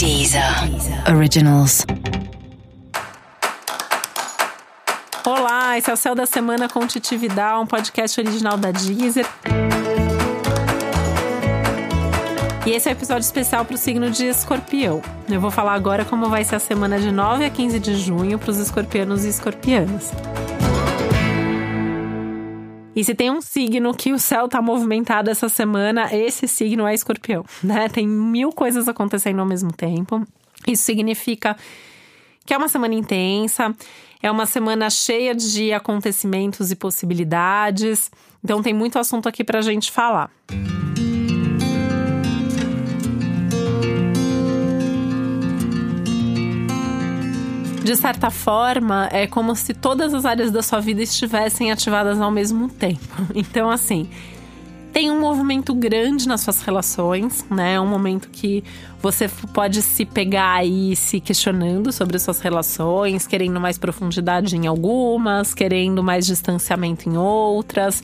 Deezer Originals. Olá, esse é o Céu da Semana com Titi um podcast original da Deezer. E esse é o um episódio especial para o signo de escorpião. Eu vou falar agora como vai ser a semana de 9 a 15 de junho para os escorpianos e escorpianas. E se tem um signo que o céu tá movimentado essa semana, esse signo é escorpião, né? Tem mil coisas acontecendo ao mesmo tempo. Isso significa que é uma semana intensa, é uma semana cheia de acontecimentos e possibilidades. Então tem muito assunto aqui pra gente falar. De certa forma, é como se todas as áreas da sua vida estivessem ativadas ao mesmo tempo. Então, assim, tem um movimento grande nas suas relações, né? É um momento que você pode se pegar aí se questionando sobre as suas relações, querendo mais profundidade em algumas, querendo mais distanciamento em outras.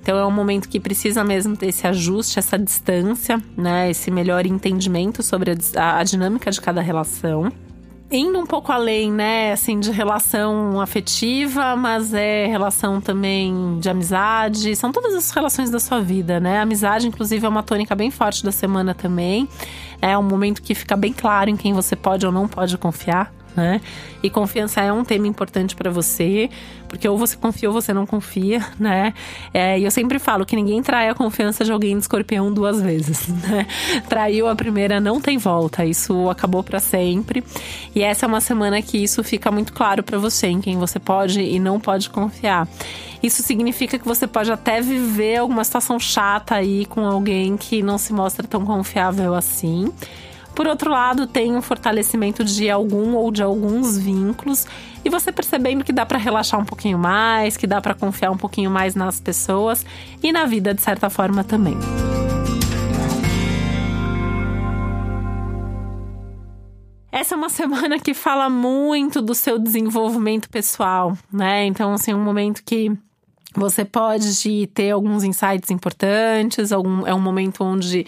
Então é um momento que precisa mesmo ter esse ajuste, essa distância, né? Esse melhor entendimento sobre a, a dinâmica de cada relação indo um pouco além, né, assim, de relação afetiva, mas é relação também de amizade. São todas as relações da sua vida, né? A amizade, inclusive, é uma tônica bem forte da semana também. É um momento que fica bem claro em quem você pode ou não pode confiar né? E confiança é um tema importante para você, porque ou você confia ou você não confia, né? É, e eu sempre falo que ninguém trai a confiança de alguém de escorpião duas vezes, né? Traiu a primeira, não tem volta, isso acabou para sempre. E essa é uma semana que isso fica muito claro para você, em quem você pode e não pode confiar. Isso significa que você pode até viver alguma situação chata aí com alguém que não se mostra tão confiável assim. Por outro lado, tem um fortalecimento de algum ou de alguns vínculos e você percebendo que dá para relaxar um pouquinho mais, que dá para confiar um pouquinho mais nas pessoas e na vida de certa forma também. Essa é uma semana que fala muito do seu desenvolvimento pessoal, né? Então, assim, um momento que você pode ter alguns insights importantes, algum, é um momento onde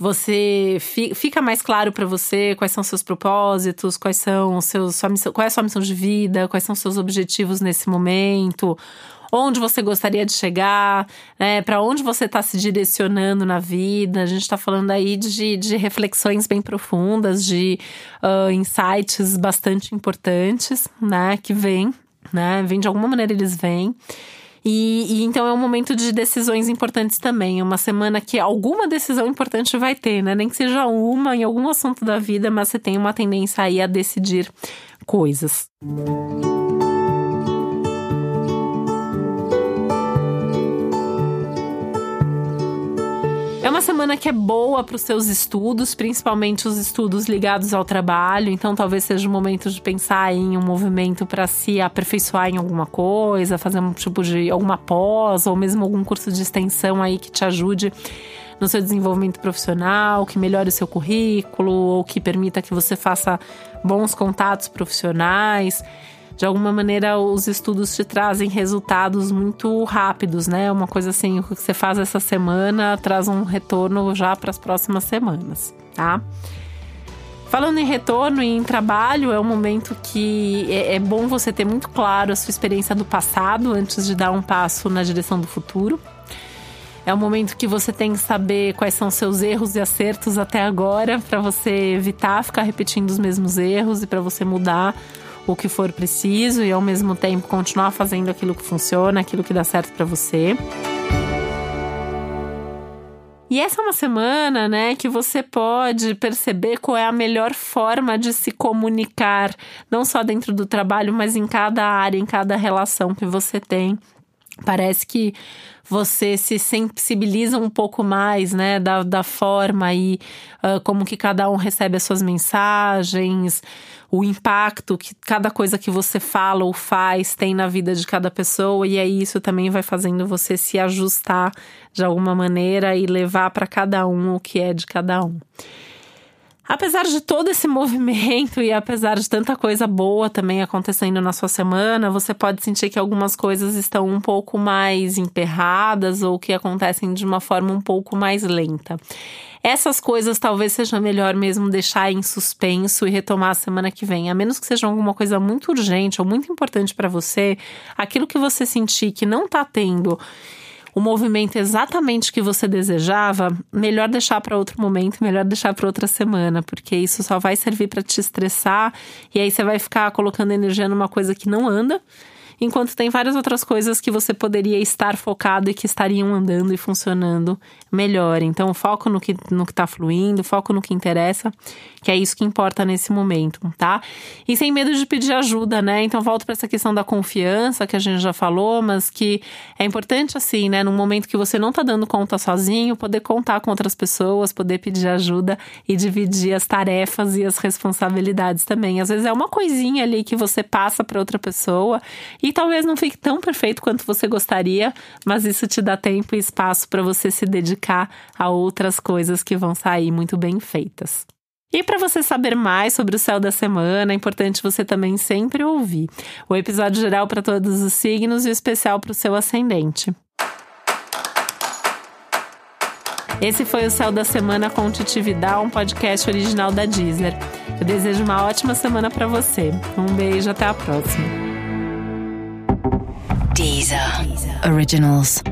você fi, fica mais claro para você quais são seus propósitos, quais são seus, sua missão, qual é a sua missão de vida, quais são seus objetivos nesse momento, onde você gostaria de chegar, né, para onde você está se direcionando na vida. A gente está falando aí de, de reflexões bem profundas, de uh, insights bastante importantes, né, que vêm, né, vem de alguma maneira eles vêm. E, e, então é um momento de decisões importantes também. É uma semana que alguma decisão importante vai ter, né? Nem que seja uma em algum assunto da vida, mas você tem uma tendência aí a decidir coisas. Música uma semana que é boa para os seus estudos, principalmente os estudos ligados ao trabalho. Então, talvez seja o momento de pensar em um movimento para se aperfeiçoar em alguma coisa, fazer um tipo de alguma pós ou mesmo algum curso de extensão aí que te ajude no seu desenvolvimento profissional, que melhore o seu currículo ou que permita que você faça bons contatos profissionais de alguma maneira os estudos te trazem resultados muito rápidos, né? Uma coisa assim, o que você faz essa semana traz um retorno já para as próximas semanas, tá? Falando em retorno e em trabalho, é um momento que é, é, bom você ter muito claro a sua experiência do passado antes de dar um passo na direção do futuro. É um momento que você tem que saber quais são seus erros e acertos até agora, para você evitar ficar repetindo os mesmos erros e para você mudar o que for preciso e ao mesmo tempo continuar fazendo aquilo que funciona, aquilo que dá certo para você. E essa é uma semana, né, que você pode perceber qual é a melhor forma de se comunicar, não só dentro do trabalho, mas em cada área, em cada relação que você tem. Parece que você se sensibiliza um pouco mais, né, da, da forma aí, uh, como que cada um recebe as suas mensagens, o impacto que cada coisa que você fala ou faz tem na vida de cada pessoa, e aí isso também vai fazendo você se ajustar de alguma maneira e levar para cada um o que é de cada um. Apesar de todo esse movimento e apesar de tanta coisa boa também acontecendo na sua semana, você pode sentir que algumas coisas estão um pouco mais emperradas ou que acontecem de uma forma um pouco mais lenta. Essas coisas talvez seja melhor mesmo deixar em suspenso e retomar a semana que vem. A menos que seja alguma coisa muito urgente ou muito importante para você, aquilo que você sentir que não tá tendo o movimento exatamente que você desejava, melhor deixar para outro momento, melhor deixar para outra semana, porque isso só vai servir para te estressar e aí você vai ficar colocando energia numa coisa que não anda enquanto tem várias outras coisas que você poderia estar focado e que estariam andando e funcionando melhor. Então, foco no que no que tá fluindo, foco no que interessa, que é isso que importa nesse momento, tá? E sem medo de pedir ajuda, né? Então, volto para essa questão da confiança que a gente já falou, mas que é importante assim, né, num momento que você não tá dando conta sozinho, poder contar com outras pessoas, poder pedir ajuda e dividir as tarefas e as responsabilidades também. Às vezes é uma coisinha ali que você passa para outra pessoa e e talvez não fique tão perfeito quanto você gostaria, mas isso te dá tempo e espaço para você se dedicar a outras coisas que vão sair muito bem feitas. E para você saber mais sobre o céu da semana, é importante você também sempre ouvir o episódio geral para todos os signos e o especial para o seu ascendente. Esse foi o Céu da Semana com Titi um podcast original da Deezer. Eu desejo uma ótima semana para você. Um beijo, até a próxima. Originals.